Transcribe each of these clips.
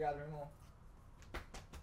Obrigado, meu irmão.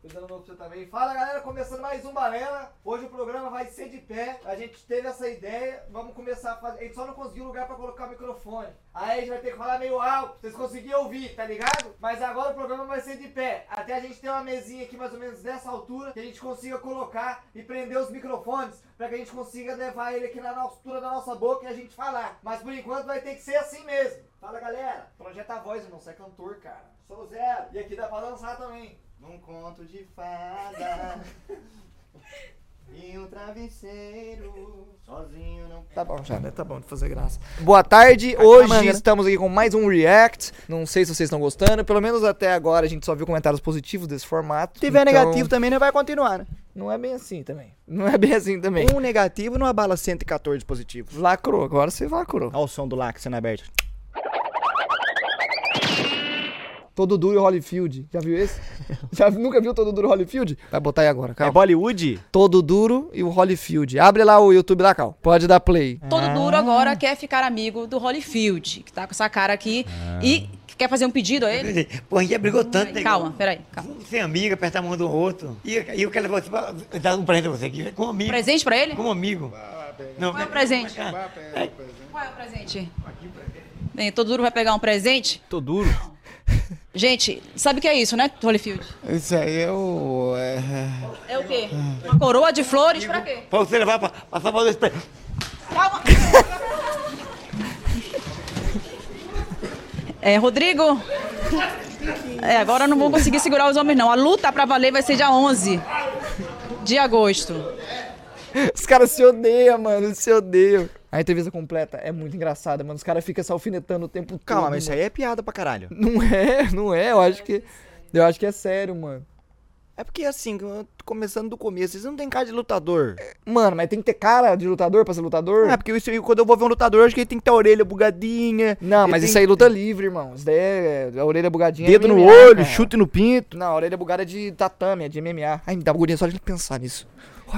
Coisa novo pra você também. Fala galera, começando mais um Balela. Hoje o programa vai ser de pé. A gente teve essa ideia. Vamos começar a fazer. A gente só não conseguiu lugar pra colocar o microfone. Aí a gente vai ter que falar meio alto. Vocês conseguirem ouvir, tá ligado? Mas agora o programa vai ser de pé. Até a gente ter uma mesinha aqui mais ou menos dessa altura. Que a gente consiga colocar e prender os microfones. Pra que a gente consiga levar ele aqui na altura da nossa boca e a gente falar. Mas por enquanto vai ter que ser assim mesmo. Fala galera. Projeta a voz, irmão. Você é cantor, cara. Sou o Zero. E aqui dá pra dançar também. Num conto de fada E um travesseiro Sozinho não Tá bom já, né? Tá bom de fazer graça. Boa tarde, hoje manga, né? estamos aqui com mais um React. Não sei se vocês estão gostando, pelo menos até agora a gente só viu comentários positivos desse formato. Se tiver então, negativo também não vai continuar, né? Não é bem assim também. Não é bem assim também. Um negativo não abala 114 positivos Lacrou, agora você lacrou. Olha o som do lac sendo aberto Todo Duro e Holyfield. Já viu esse? Já nunca viu Todo Duro e Holyfield? Vai botar aí agora, É calma. Bollywood? Todo Duro e o Holyfield. Abre lá o YouTube lá, Cal. Pode dar play. Todo duro agora quer ficar amigo do Holyfield, que tá com essa cara aqui. E quer fazer um pedido a ele? Pô, a gente já brigou tanto, né? Calma, peraí, calma. Ser amigo, apertar a mão do outro. E, e eu quero você pra dar um presente pra você aqui. Com um amigo. Presente pra ele? Com um amigo. Não, Qual é o presente? Qual é o presente? Bem, todo duro vai pegar um presente? Tô duro Gente, sabe o que é isso, né, Holyfield? Isso aí é o... É... É o quê? Uma coroa de flores pra quê? Pra você levar pra, pra Salvador Express. Calma! É, Rodrigo. É, agora eu não vou conseguir segurar os homens, não. A luta pra valer vai ser dia 11 de agosto. Os caras se odeiam, mano. Eles se odeiam. A entrevista completa é muito engraçada, mano. Os caras ficam se alfinetando o tempo todo. Calma, mas isso aí é piada pra caralho Não é, não é. Eu acho que. Eu acho que é sério, mano. É porque assim, começando do começo Vocês não tem cara de lutador Mano, mas tem que ter cara de lutador pra ser lutador? É porque isso, quando eu vou ver um lutador Eu acho que ele tem que ter a orelha bugadinha Não, mas tem isso aí é luta livre, irmão. Isso daí é a orelha bugadinha. é Dedo no MMA, olho, cara. chute no pinto Não, a orelha bugada é de tatame, é de MMA. Ai, me dá agulhinha só de pensar nisso.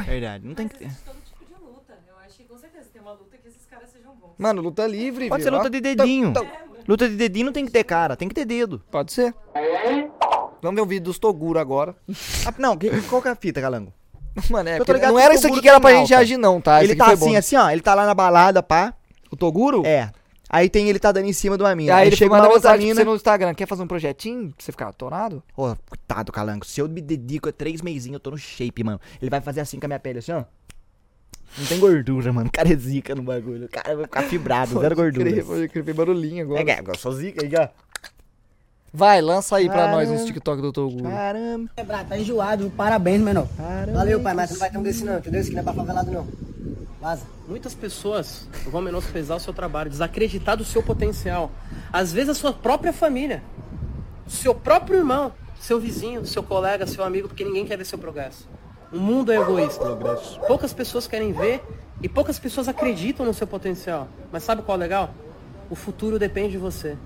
Verdade, não tem que ter Existe todo tipo de luta. Eu acho que com certeza tem uma luta que esses caras sejam bons. Mano, luta livre, Pode viu? ser luta de dedinho. Então- Luta de dedinho não tem que ter cara, tem que ter dedo. Pode ser. Vamos ver o vídeo dos Toguro agora. Ah, não, que- qual que é a fita, Calango? Mano, é, Eu tô ligado não era isso aqui que era pra gente reagir, não, tá? Ele tá foi assim, bom. assim, ó. Ele tá lá na balada, pá. O Toguro? É. Aí tem ele tá dando em cima de uma mina. aí Aí, ele chega uma outra mensagem pra mina. você no Instagram. Quer fazer um projetinho pra você ficar atorado? Ô, coitado, Calango. Se eu me dedico a três meizinhos, eu tô no shape, mano. Ele vai fazer assim com a minha pele, assim, ó. Não tem gordura, mano. O cara é zica no bagulho. O cara vai ficar fibrado, zero gordura. Crer, Pode crer, barulhinho agora. É, é, eu sou zica aí, ó. Vai, lança aí pra nós Caramba. uns TikTok do Toguro. Caramba. Quebrar, tá enjoado. Parabéns, menor. Caramba. Valeu, pai, mas não vai ter um desse não, entendeu? Esse aqui não é pra favelado, não. Vaza. Muitas pessoas vão menosprezar o seu trabalho, desacreditar do seu potencial. Às vezes a sua própria família, seu próprio irmão, seu vizinho, seu colega, seu amigo, porque ninguém quer ver seu progresso. O mundo é egoísta. Poucas pessoas querem ver e poucas pessoas acreditam no seu potencial. Mas sabe qual é o legal? O futuro depende de você.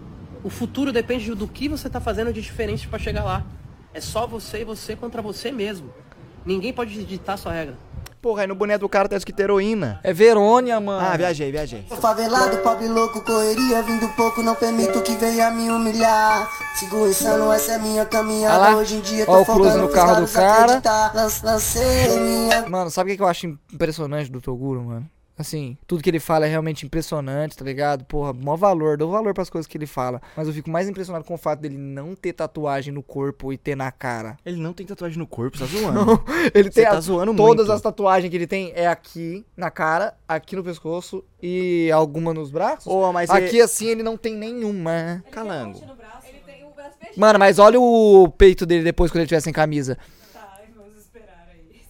O futuro depende do que você está fazendo de diferente para chegar lá. É só você e você contra você mesmo. Ninguém pode ditar sua regra. Porra, aí no boneco do cara tá escrito heroína. É Verônia, mano. Ah, viajei, viajei. Sou favelado, pobre louco, correria, vindo pouco, não permito que venha me humilhar. Sigo insano, essa é minha caminhada. Lá. Hoje em dia Ó tô o close folgando no carro do cara. Lan- Lancei minha Mano, sabe o que eu acho impressionante do Toguro, mano? Assim, tudo que ele fala é realmente impressionante, tá ligado? Porra, maior valor, dou valor pras coisas que ele fala. Mas eu fico mais impressionado com o fato dele não ter tatuagem no corpo e ter na cara. Ele não tem tatuagem no corpo, você tá zoando. Ele Você tem tá a- zoando todas muito. as tatuagens que ele tem é aqui na cara, aqui no pescoço e alguma nos braços. Ô, mas aqui ele- assim ele não tem nenhuma. Calango. No braço. Ele tem o braço. Mano, mas olha o peito dele depois quando ele tiver sem camisa. Tá, vamos esperar aí.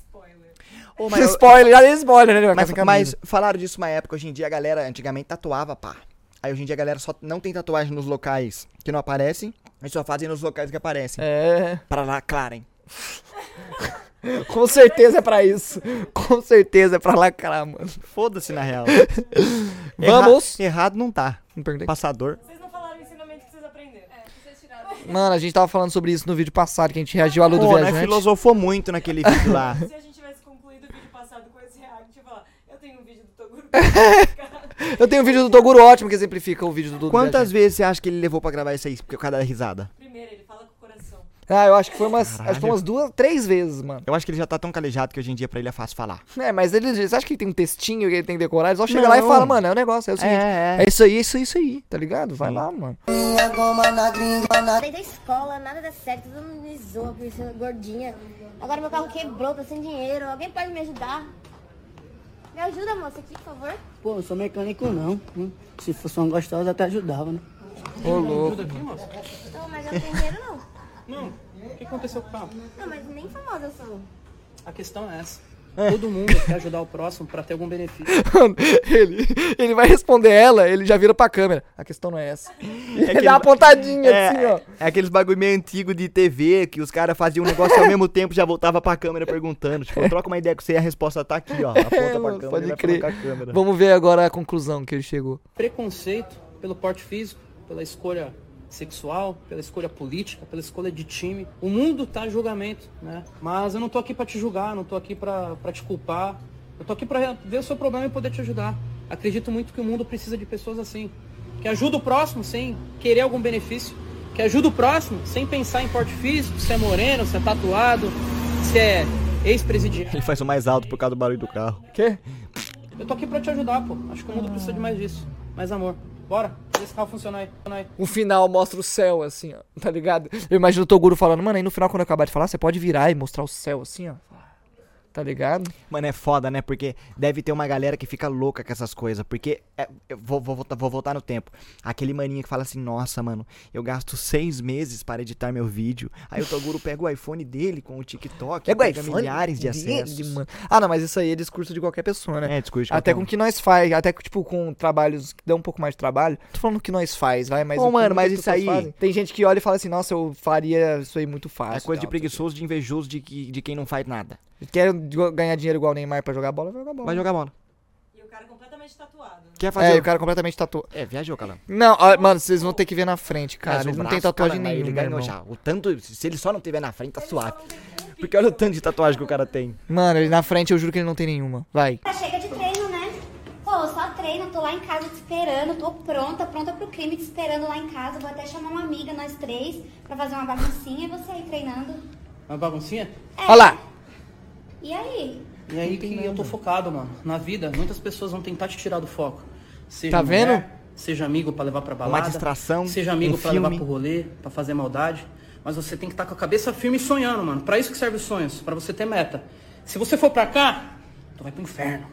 Spoiler. Ô, mas spoiler, já dei spoiler, né? Mas, mas falaram disso uma época, hoje em dia a galera antigamente tatuava, pá. Aí hoje em dia a galera só não tem tatuagem nos locais que não aparecem, mas só fazem nos locais que aparecem. É. Pra lacrarem. Com certeza é pra isso. Com certeza é pra lacrar, mano. Foda-se na real. Vamos. Erra- errado não tá. Não perguntei. Passador. Vocês não falaram o ensinamento que vocês aprenderam. É, que vocês tiraram. Mano, a gente tava falando sobre isso no vídeo passado, que a gente reagiu à Lu do Pô, né? Viajante. Filosofou muito naquele vídeo lá. Se a gente tivesse concluído o vídeo passado com esse react, eu ia falar, eu tenho um vídeo do Toguro. Eu tenho um vídeo do Toguro ótimo que exemplifica o vídeo do Dudu Quantas Viajante. vezes você acha que ele levou pra gravar isso aí por causa da risada? Primeiro, ele fala com o coração. Ah, eu acho que foi umas, acho que foi umas duas, três vezes, mano. Eu acho que ele já tá tão calejado que hoje em dia pra ele é fácil falar. É, mas ele, você acha que ele tem um textinho que ele tem que decorar? Ele só chega lá e Não. fala, mano, é o negócio, é o seguinte. É, É, isso aí, isso aí, isso aí, tá ligado? Vai lá, mano. Minha goma na gringa, na Desde a escola, nada dá certo, todo mundo me zoa por ser gordinha. Agora meu carro quebrou, tô sem dinheiro. Alguém pode me ajudar? Me ajuda, moça, aqui, por favor. Pô, eu sou mecânico não. Se fosse uma gostosa, até ajudava, né? Ô, louco. Ajuda aqui, moça. Não, mas eu não tenho dinheiro, não. Não. O que aconteceu com o carro? Não, mas nem famosa eu sou. A questão é essa. Todo mundo quer ajudar o próximo pra ter algum benefício. Mano, ele, ele vai responder ela, ele já vira pra câmera. A questão não é essa. ele aquele dá uma pontadinha É, assim, ó. é aqueles bagulho meio antigo de TV que os caras faziam um negócio ao mesmo tempo já voltava pra câmera perguntando. Tipo, troca uma ideia com você e a resposta tá aqui, ó. Aponta pra É, mano, câmera pode crer. câmera. Vamos ver agora a conclusão que ele chegou. Preconceito pelo porte físico, pela escolha sexual, pela escolha política, pela escolha de time. O mundo tá em julgamento, né? Mas eu não tô aqui pra te julgar, não tô aqui pra pra te culpar. Eu tô aqui pra ver o seu problema e poder te ajudar. Acredito muito que o mundo precisa de pessoas assim, que ajudam o próximo sem querer algum benefício, que ajuda o próximo sem pensar em porte físico, se é moreno, se é tatuado, se é ex-presidiário. Ele faz o mais alto por causa do barulho do carro. Quê? Eu tô aqui pra te ajudar, pô. Acho que o mundo precisa de mais disso. Mais amor. Bora, esse carro aí. O final mostra o céu, assim, ó. Tá ligado? Eu imagino o Toguro falando, mano, aí no final, quando eu acabar de falar, você pode virar e mostrar o céu, assim, ó. Tá ligado? Mano, é foda, né? Porque deve ter uma galera que fica louca com essas coisas. Porque, é, eu vou, vou, voltar, vou voltar no tempo. Aquele maninho que fala assim, nossa, mano, eu gasto seis meses para editar meu vídeo. Aí o Toguro pega o iPhone dele com o TikTok, Pega pega iPhone milhares de dele, acessos. mano. Ah, não, mas isso aí é discurso de qualquer pessoa, né? É, discurso de Até com o que nós faz, até tipo, com trabalhos que dão um pouco mais de trabalho. Tô falando que nós faz, vai, mas. Ô, mano, mas isso aí- fazem. Tem gente que olha e fala assim, nossa, eu faria isso aí muito fácil. É coisa de preguiçoso, de invejoso, de, que, de quem não faz nada. Quer ganhar dinheiro igual o Neymar pra jogar bola, vai jogar bola. Vai jogar bola. E o cara completamente tatuado. né? Quer fazer. É, o- e o cara completamente tatuado. É, viajou, Calão. Não, ó, mano, vocês vão ter que ver na frente, cara. Mas Ele não tem braço, tatuagem cara, nenhuma, Ele ganhou já. O tanto, se ele só não tiver na frente, tá suave. Porque olha o tanto de tatuagem que o cara tem. Mano, ele na frente eu juro que ele não tem nenhuma. Vai. Tá chega de treino, né? Pô, só treino, tô lá em casa te esperando, tô pronta, pronta pro crime, te esperando lá em casa. Vou até chamar uma amiga, nós três, pra fazer uma baguncinha e você aí treinando. Uma baguncinha? É. Olha lá. E aí? E aí que eu tô focado, mano. Na vida, muitas pessoas vão tentar te tirar do foco. Seja Tá mulher, vendo? Seja amigo pra levar pra balada. distração, Seja amigo um pra levar pro rolê, pra fazer maldade. Mas você tem que estar com a cabeça firme e sonhando, mano. Pra isso que serve os sonhos, pra você ter meta. Se você for pra cá, tu vai pro inferno.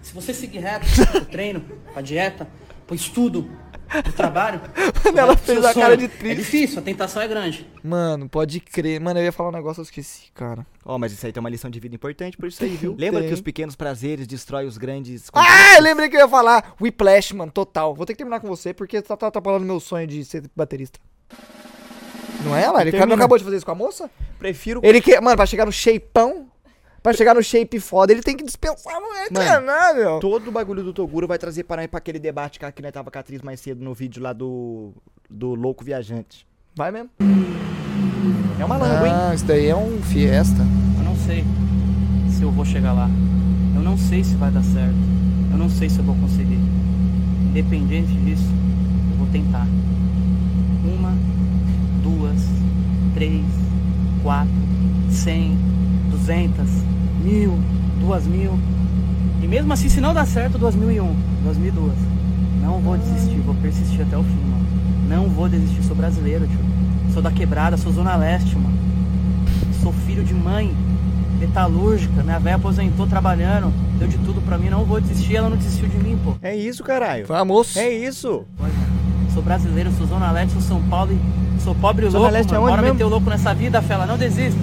Se você seguir reto, pro treino, pra dieta, pro estudo, pro trabalho. vai ela fez a cara de É triste. difícil, a tentação é grande. Mano, pode crer. Mano, eu ia falar um negócio, eu esqueci, cara. Ó, mas isso aí tem uma lição de vida importante por isso aí, viu? Tem. Lembra que os pequenos prazeres destroem os grandes. Ah, eu lembrei que eu ia falar. Whiplash, mano, total. Vou ter que terminar com você porque tá, tá atrapalhando meu sonho de ser baterista. Não é, Lara? Ele Termina. acabou de fazer isso com a moça? Prefiro. Ele quer, mano, pra chegar no shapeão, pra chegar no shape foda, ele tem que dispensar a mulher Mano, treinar, meu. Todo o bagulho do Toguro vai trazer para pra aquele debate que nós tava com a atriz mais cedo no vídeo lá do. Do Louco Viajante. Vai mesmo. É uma lango, hein? Ah, isso daí é um fiesta. Eu não sei se eu vou chegar lá. Eu não sei se vai dar certo. Eu não sei se eu vou conseguir. Independente disso, eu vou tentar. Uma, duas, três, quatro, cem, duzentas, mil, duas mil. E mesmo assim, se não dar certo, duas mil e um, duas mil e duas. Não vou desistir, vou persistir até o fim, mano. Não vou desistir, sou brasileiro, tio. Sou da quebrada, sou zona leste, mano. Sou filho de mãe metalúrgica, minha velha aposentou trabalhando, deu de tudo pra mim, não vou desistir, ela não desistiu de mim, pô. É isso, caralho. Vamos. É isso. Sou brasileiro, sou zona leste, sou São Paulo e sou pobre e Zona louco, Leste é mano. onde Bora mesmo? meter o louco nessa vida, fela, não desista.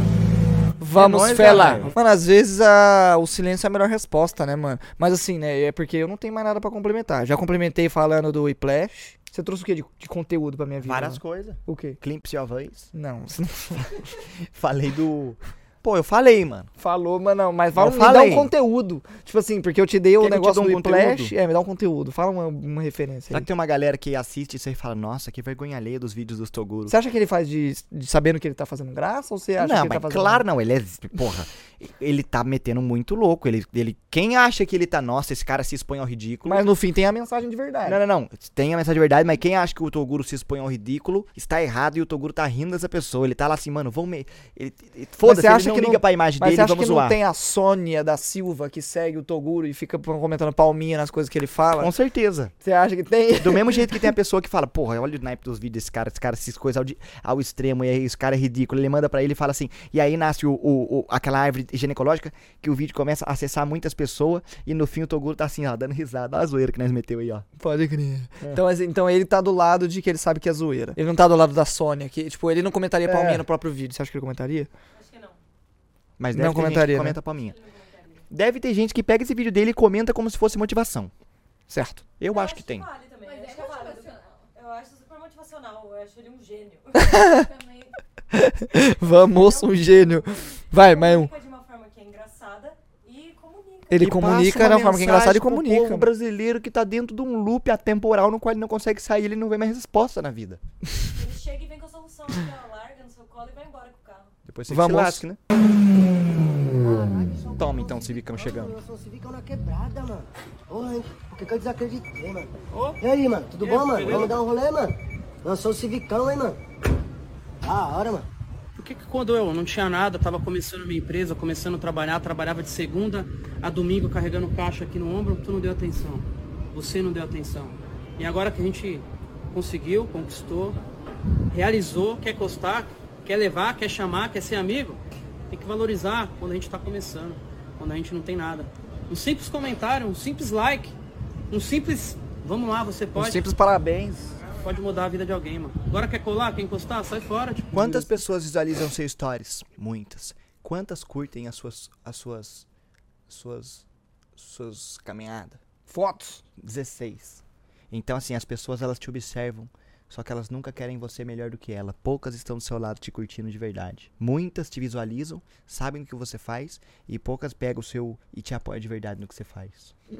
Vamos, É nóis, fela. caralho. Mano, às vezes a... o silêncio é a melhor resposta, né, mano? Mas assim, né, é porque eu não tenho mais nada pra complementar. Já complementei falando do Whiplash. Você trouxe o quê de, de conteúdo pra minha vida? Várias coisas. O quê? Clipe Sua Voz. Não, você não... Falei do. Pô, eu falei, mano. Falou, mas não, mas fala, Eu me dá um conteúdo. Tipo assim, porque eu te dei o te negócio do um Whiplash. conteúdo? É, me dá um conteúdo. Fala uma, uma referência Será aí. que tem uma galera que assiste isso e fala, nossa, que vergonha alheia dos vídeos dos Toguro? Você acha que ele faz de, de sabendo que ele tá fazendo graça ou você acha não, que ele mas tá fazendo claro não, ele é, porra, ele tá metendo muito louco, ele, ele, quem acha que ele tá, nossa, esse cara se expõe ao ridículo... Mas no fim tem a mensagem de verdade. Não, não, não, tem a mensagem de verdade, mas quem acha que o Toguro se expõe ao ridículo, está errado e o Toguro tá rindo dessa pessoa, ele tá lá assim, mano, vamos me... ele- ele- Foda-se, você ele acha não que não- liga pra imagem Mas dele, você acha vamos que zoar. não tem a Sônia da Silva que segue o Toguro e fica comentando palminha nas coisas que ele fala? Com certeza. Você acha que tem? Do mesmo jeito que tem a pessoa que fala, porra, olha o naipe dos vídeos desse cara, esse cara se coisa ao, ao extremo, e aí esse cara é ridículo. Ele manda pra ele e fala assim, e aí nasce o, o- o- aquela árvore ginecológica que o vídeo começa a acessar muitas pessoas e no fim o Toguro tá assim, ó, dando risada. Olha a zoeira que nós meteu aí, ó. Pode crer. Então, assim, então ele tá do lado de que ele sabe que é zoeira. Ele não tá do lado da Sônia, que, tipo, ele não comentaria É. palminha no próprio vídeo. Você acha que ele comentaria? Mas Não deve ter comentaria, gente que né? comenta pra mim. Deve ter gente que pega esse vídeo dele e comenta como se fosse motivação. Certo. Eu, acho que tem. Vale também. Mas acho é motivacional. Eu acho super motivacional. Eu acho ele um gênio. Também. Vamos, um gênio. Vai, mais um. Comunica de uma forma que é engraçada e comunica. Ele E comunica da uma forma que é engraçada e pro comunica. povo brasileiro que tá dentro de um loop atemporal no qual ele não consegue sair, ele não vê mais resposta na vida. Ele chega e vem com a solução. Aqui, ó, larga no seu colo e vai embora com o carro. Depois você Vamos. que se lasque, né? Toma então, Civicão chegando. Eu sou civicão na quebrada, mano. Porra, hein? Por que, eu desacreditei, mano? E aí, mano? Tudo bom, mano? Vamos dar um rolê, mano? Eu sou o civicão, hein, mano? Da hora, mano. Por que, que quando eu não tinha nada, tava começando minha empresa, começando a trabalhar, trabalhava de segunda a domingo carregando caixa aqui no ombro, tu não deu atenção. Você não deu atenção. E agora que a gente conseguiu, conquistou, realizou, quer costar, quer levar, quer chamar, quer ser amigo, tem que valorizar quando a gente tá começando, quando a gente não tem nada. Um simples comentário, um simples like, um simples. Vamos lá, você Um pode. simples parabéns. Pode mudar a vida de alguém, mano. Agora quer colar, quer encostar, sai fora. Tipo, Quantas pessoas visualizam seus stories? Muitas. Quantas curtem as suas as suas suas suas caminhadas? Fotos. 16. Então assim, as pessoas elas te observam, só que elas nunca querem você melhor do que ela. Poucas estão do seu lado te curtindo de verdade. Muitas te visualizam, sabem o que você faz e poucas pegam o seu e te apoiam de verdade no que você faz.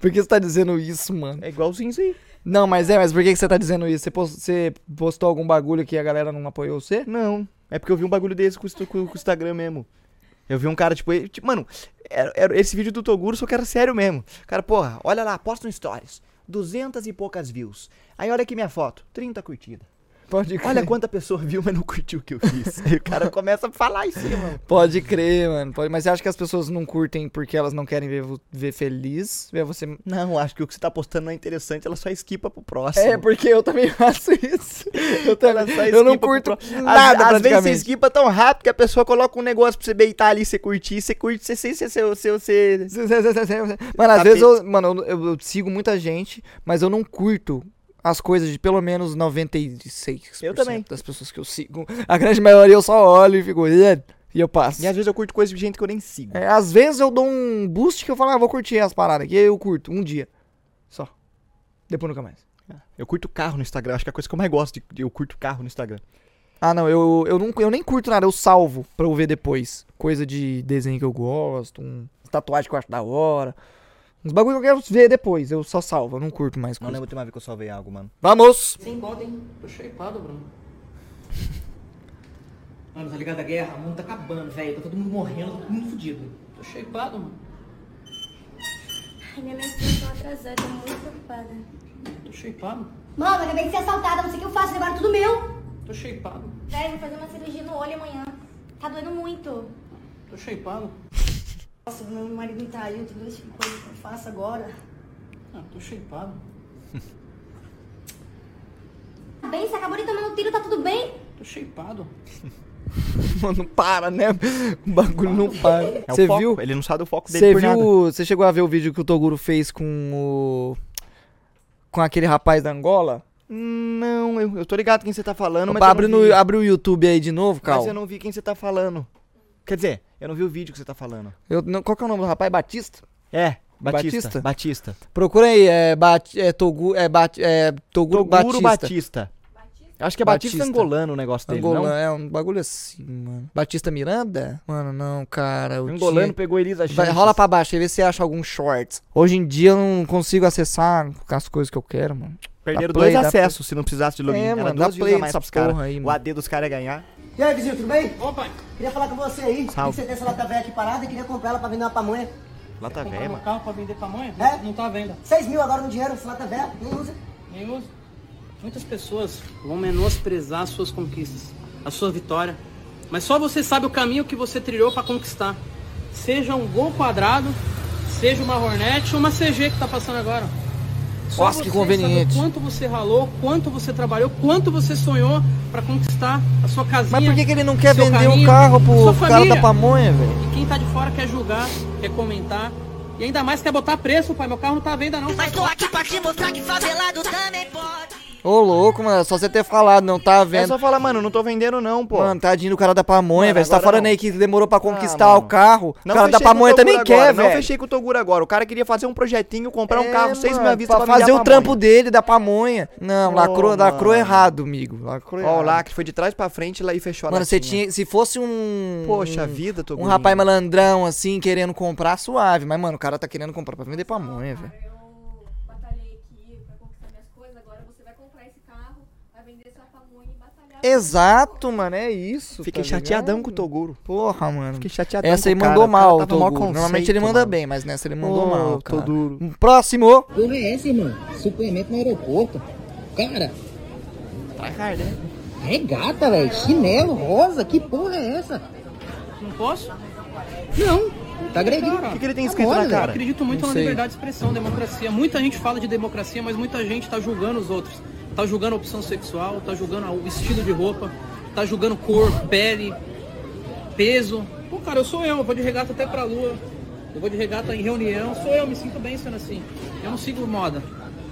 Por que você tá dizendo isso, mano? É igualzinho isso aí. Não, mas é, mas por que você tá dizendo isso? Você pos- você postou algum bagulho que a galera não apoiou você? Não, é porque eu vi um bagulho desse com o Insta- com com o Instagram mesmo. Eu vi um cara, tipo, ele- tipo, mano, era, era esse vídeo do Toguro, só que era sério mesmo. Cara, porra, olha lá, posta um stories. Duzentas e poucas views. Aí olha aqui minha foto, 30 curtidas. Pode crer. Olha quanta pessoa viu, mas não curtiu o que eu fiz. O cara começa a falar em cima. Pode crer, mano. Pode... Mas você acha que as pessoas não curtem porque elas não querem ver, ver feliz? Ver você. Não, acho que o que você tá postando não é interessante, ela só esquipa pro próximo. É, porque eu também faço isso. Eu, também, eu não pro curto nada, às, às vezes você esquipa tão rápido que a pessoa coloca um negócio pra você beitar ali, você curtir, você curte, você sem ser seu, seu, seu, Mano, às Tapete. vezes eu, mano, eu- eu sigo muita gente, mas eu não curto as coisas de pelo menos 96% Eu também. das pessoas que eu sigo. A grande maioria eu só olho e fico, e eu passo. E às vezes eu curto coisa de gente que eu nem sigo. É, às vezes eu dou um boost que eu falo, ah, vou curtir as paradas aqui, aí eu curto, um dia. Só. Depois nunca mais. Eu curto carro no Instagram, acho que é a coisa que eu mais gosto, de- eu curto carro no Instagram. Ah, não, eu, eu, não, eu nem curto nada, eu salvo pra eu ver depois. Coisa de desenho que eu gosto, um tatuagem que eu acho da hora. Uns bagulho que eu quero ver depois, eu só salvo, eu não curto mais Não lembro de uma vez que eu salvei algo, mano. Vamos! Sem conta, hein? Tô shapeado, Bruno. Mano, tá ligado a guerra? O mundo tá acabando, velho. Tá todo mundo morrendo, tá todo mundo fudido. Tô shapeado, mano. Ai, minha menstruação atrasada, tô muito preocupada. Tô shapeado. Mano, eu acabei de ser assaltada, não sei o que eu faço, agora é tudo meu. Tô shapeado. Velho, vou fazer uma cirurgia no olho amanhã. Tá doendo muito. Tô shapeado. Nossa, meu marido me traiu, tem duas coisas que eu faço agora. Ah, tô shapeado. Tá bem? Você acabou de tomar um tiro, tá tudo bem? Tô shapeado. Mano, não para, né? O bagulho não para. É Você o foco, viu? ele não sabe do foco dele Você por nada. viu? Você chegou a ver o vídeo que o Toguro fez com o. Com aquele rapaz da Angola? Não, eu, eu tô ligado quem você tá falando, mas abre, eu não vi. no, abre o YouTube aí de novo, Mas Cal. eu não vi quem você tá falando. Quer dizer, eu não vi o vídeo que você tá falando. Eu, não, qual que é o nome do rapaz? Batista? É, Batista. Batista? Batista. Procura aí, é, Bat, é Togu, é, Bat, é Toguro, Toguro Batista. Batista. Acho que é Batista, angolano o negócio dele, Angolano, não? é um bagulho assim, mano. Batista Miranda? Mano, não, cara. eu Angolano tinha- pegou Elisa Vai, rola pra baixo aí, vê se você acha algum shorts. Hoje em dia eu não consigo acessar as coisas que eu quero, mano. Perderam play, dois acessos se não precisasse de login. É, Era mano, dá duas play mais pros caras. porra aí, O. AD dos caras é ganhar. E aí, vizinho, tudo bem? Opa, Queria falar com você aí. Salve. Que você tem essa lata velha aqui parada e queria comprar ela pra vender uma pamonha. Velho, comprar meu mano. carro pra vender pamonha? É? Não tá à venda. 6 mil agora no dinheiro, essa lata velha, nem usa. Nem uso. Muitas pessoas vão menosprezar as suas conquistas, a sua vitória. Mas só você sabe o caminho que você trilhou para conquistar. Seja um gol quadrado, seja uma Hornet ou uma CG que tá passando agora. Só Nossa, que conveniente. quanto você ralou, quanto você trabalhou, quanto você sonhou para conquistar a sua casinha. Mas por que, que ele não quer vender o caminho, carro pro cara da pamonha, velho? E quem tá de fora quer julgar, quer comentar. E ainda mais quer botar preço, pai. Meu carro não tá à venda, não. Mas tô aqui pra te mostrar que favelado também pode. Ô, louco, mano, é só você ter falado, não tá É vendo. só falar, mano, não tô vendendo não, pô. Mano, tadinho do cara da pamonha, velho. Você tá agora falando não. aí que demorou pra conquistar mano. o carro. Não o cara da pamonha também Toguro quer, agora, velho. Não fechei com o Toguro agora. O cara queria fazer um projetinho, comprar um É, carro seis mil vista pra pra, fazer o trampo dele, da pamonha. Não, Ô, lacrou, mano. lacrou errado, amigo. Lacrou Ó, o lacre foi de trás pra frente lá e fechou a Mano, você tinha. Se fosse um. Poxa um- vida, Um Toguro. rapaz malandrão, assim, querendo comprar, suave. Mas, mano, o cara tá querendo comprar pra vender pamonha, velho. Eu batalhei aqui pra conquistar minhas coisas, agora você vai comprar esse carro, vai vender sua pamonha e batalhar. Exato, mano, é isso. Fiquei tá chateadão ligado? com o Toguro. Porra, mano. Fiquei chateadão Essa aí cara, mandou o cara mal, Toguro. Normalmente conceito, ele manda mano. bem, mas nessa ele mandou Ô, mal, cara. Toguro. Próximo. Porra é essa, irmão? Suplemento no aeroporto. Cara, Tryhard, né? regata, velho. Chinelo rosa. Que porra é essa? Não posso? Não. Tá agredindo. Cara, O que, que ele tem Tá escrito bom, na velho. Eu cara? acredito muito Não na sei. liberdade de expressão, democracia. Muita gente fala de democracia, mas muita gente tá julgando os outros. Tá julgando a opção sexual, tá julgando o estilo de roupa, tá julgando cor, pele, peso. Pô, cara, eu sou eu, eu vou de regata até pra lua. Eu vou de regata em reunião, sou eu, me sinto bem sendo assim. Eu não sigo moda.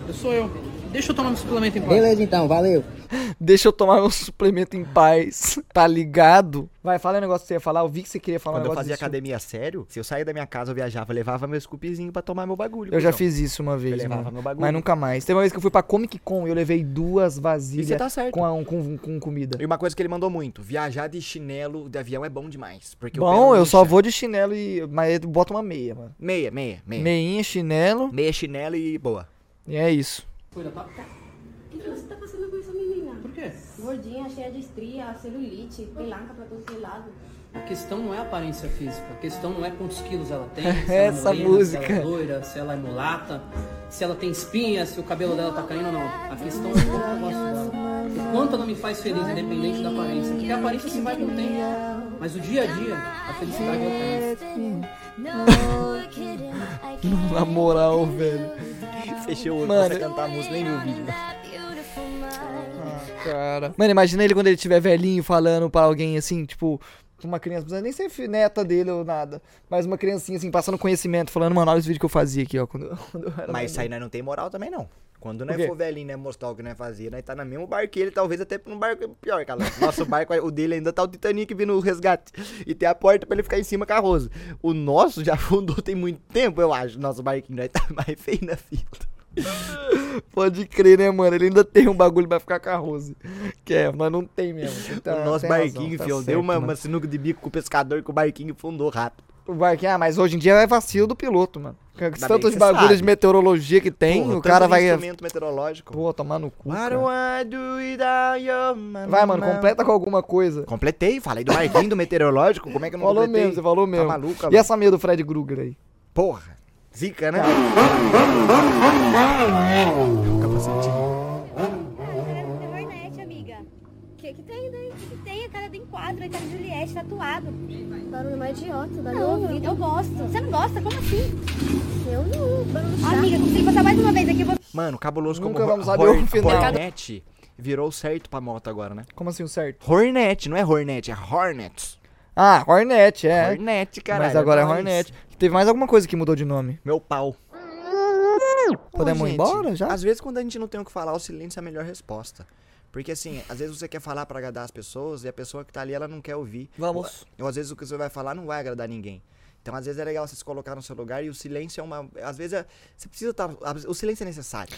Eu sou eu. Deixa eu tomar meu suplemento em paz. Beleza, então. Valeu. Deixa eu tomar meu suplemento em paz. Tá ligado? Vai, fala o negócio que você ia falar. Eu vi que você queria falar um Quando eu negócio fazia disso. academia sério, se eu saía da minha casa, eu viajava, eu levava meu scoopzinho pra tomar meu bagulho. Eu já fiz isso uma vez, levava mano. meu bagulho. Mas nunca mais. Tem uma vez que eu fui pra Comic Con e eu levei duas vasilhas tá certo. com, a- com, com comida. E uma coisa que ele mandou muito, viajar de chinelo de avião é bom demais. Porque o Bom, não eu só vou de chinelo e. Mas eu boto uma meia, mano. Meia, meia, meia. Meinha, chinelo. Meia chinelo e boa. E é isso. Cuida, tá? O que você tá passando Gordinha, cheia de estria, celulite, pelanca pra todos os lados. A questão não é a aparência física, a questão não é quantos quilos ela tem, se Essa ela é morena, música. se ela é loira, se ela é mulata, se ela tem espinha, se o cabelo dela tá caindo ou não. A questão é o quanto eu gosto dela. O quanto ela me faz feliz, independente da aparência. Porque a aparência se vai com o tempo. Mas o dia a dia, a felicidade é eterna. Na moral, velho. Fechei o olho Mano, pra você cantar a música, nem viu o vídeo. Cara. Mano, imagina ele quando ele estiver velhinho falando pra alguém assim, tipo, uma criança, não precisa nem ser neta dele ou nada, mas uma criancinha assim, passando conhecimento, falando, mano, olha os vídeos que eu fazia aqui, ó, quando, quando eu era Mas isso aí nós não tem moral também, não. Quando nós for velhinho, né, mostrar o que nós fazia, nós tá no mesmo barco que ele, talvez até num barco pior, cara. Nosso barco, o dele ainda tá o Titanic vindo o resgate. E tem a porta pra ele ficar em cima carroso. O nosso já afundou tem muito tempo, eu acho. Nosso barquinho nós tá mais feio na fila. Pode crer, né, mano? Ele ainda tem um bagulho pra ficar carroso. Que é, mas não tem mesmo. Tá- o nosso barquinho, tá deu uma, mano. uma sinuca de bico com o pescador que o barquinho fundou rápido. O barquinho, ah, mas hoje em dia é vacilo do piloto, mano. Com tantos bagulhos sabe. de meteorologia que tem, Porra, o cara vai. instrumento meteorológico. Pô, tomar no cu. Cara. Vai, mano, completa com alguma coisa. Completei, falei do barquinho do meteorológico, como é que eu não Falou completei? mesmo, você falou mesmo. Tá maluco, E essa meia do Fred Krueger aí? Porra, zica, né? Hornet, amiga. Que que tem daí? Que que tem? A cara do enquadro, a cara de Juliette tatuado. Barulho mais idiota da Não, eu gosto. Você não gosta? Como assim? Eu não, barulho chato. Amiga, se passar mais uma vez aqui, eu vou... Mano, cabuloso Nunca como vamos saber o final. Hornet virou certo pra moto agora, né? Como assim o certo? Hornet, não é Hornet, é Hornet. Ah, Hornet, é. Hornet, caralho. Mas agora é nóis. Hornet. Teve mais alguma coisa que mudou de nome? Meu pau. Podemos Ô, ir embora já? Às vezes quando a gente não tem o que falar, o silêncio é a melhor resposta. Porque assim, às vezes você quer falar pra agradar as pessoas e a pessoa que tá ali, ela não quer ouvir. Vamos. Ou, ou às vezes o que você vai falar não vai agradar ninguém. Então, às vezes é legal você se colocar no seu lugar e o silêncio é uma. Às vezes é- você precisa estar. O silêncio é necessário.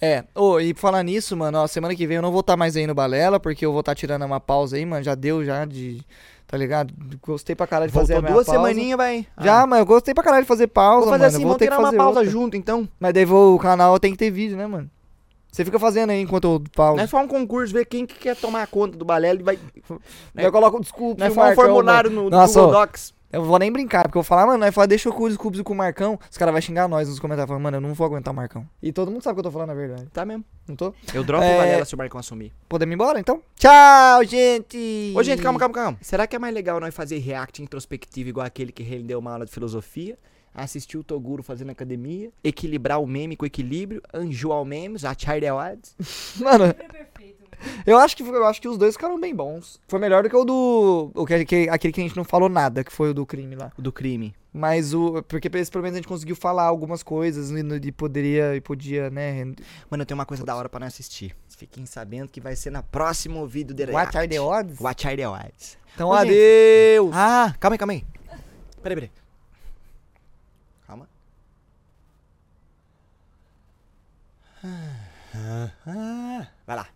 É, ô, e falar nisso, mano, ó, semana que vem eu não vou estar mais aí no Balela, porque eu vou estar tirando uma pausa aí, mano, já deu já de, tá ligado? Gostei pra caralho de fazer a Voltou minha duas pausa. semaninhas, vai. Já, mas eu gostei pra caralho de fazer pausa, Vou fazer mano, assim, vou ter que tirar uma fazer pausa outra. junto, então. Mas daí vou, o canal tem que ter vídeo, né, mano? Você fica fazendo aí enquanto eu pauso. Não é só um concurso, ver quem que quer tomar conta do Balela e vai... Eu coloco o desculpa. Não é só um formulário no Nossa, Google Docs. Eu vou nem brincar, porque eu vou falar, mano, vai falar, deixa eu com o Scoops e com o Marcão. Os caras vão xingar nós nos comentários, falando, mano, eu não vou aguentar o Marcão. E todo mundo sabe que eu tô falando a verdade. Tá mesmo. Não tô? Eu dropo É, o Balela se o Marcão assumir. Podemos ir embora, então? Tchau, gente! Ô, gente, calma, calma, calma. Será que é mais legal nós fazer react introspectivo igual aquele que rendeu uma aula de filosofia? Assistir o Toguro fazendo academia, equilibrar o meme com equilíbrio, anjoar o memes, a Charlie Awards. Mano, eu acho, que, eu acho que os dois ficaram bem bons. Foi melhor do que o do. O que, que- aquele que a gente não falou nada, que foi o do crime lá. O do crime. Mas o. Porque esse pelo menos a gente conseguiu falar algumas coisas e, no- e poderia, e podia, né? Mano, eu tenho uma coisa da hora pra não assistir. Fiquem sabendo que vai ser na próximo vídeo do What are the odds? What are the odds? Então, Ô, gente. adeus! Ah, calma aí, calma aí. Peraí, peraí. Calma. Vai lá.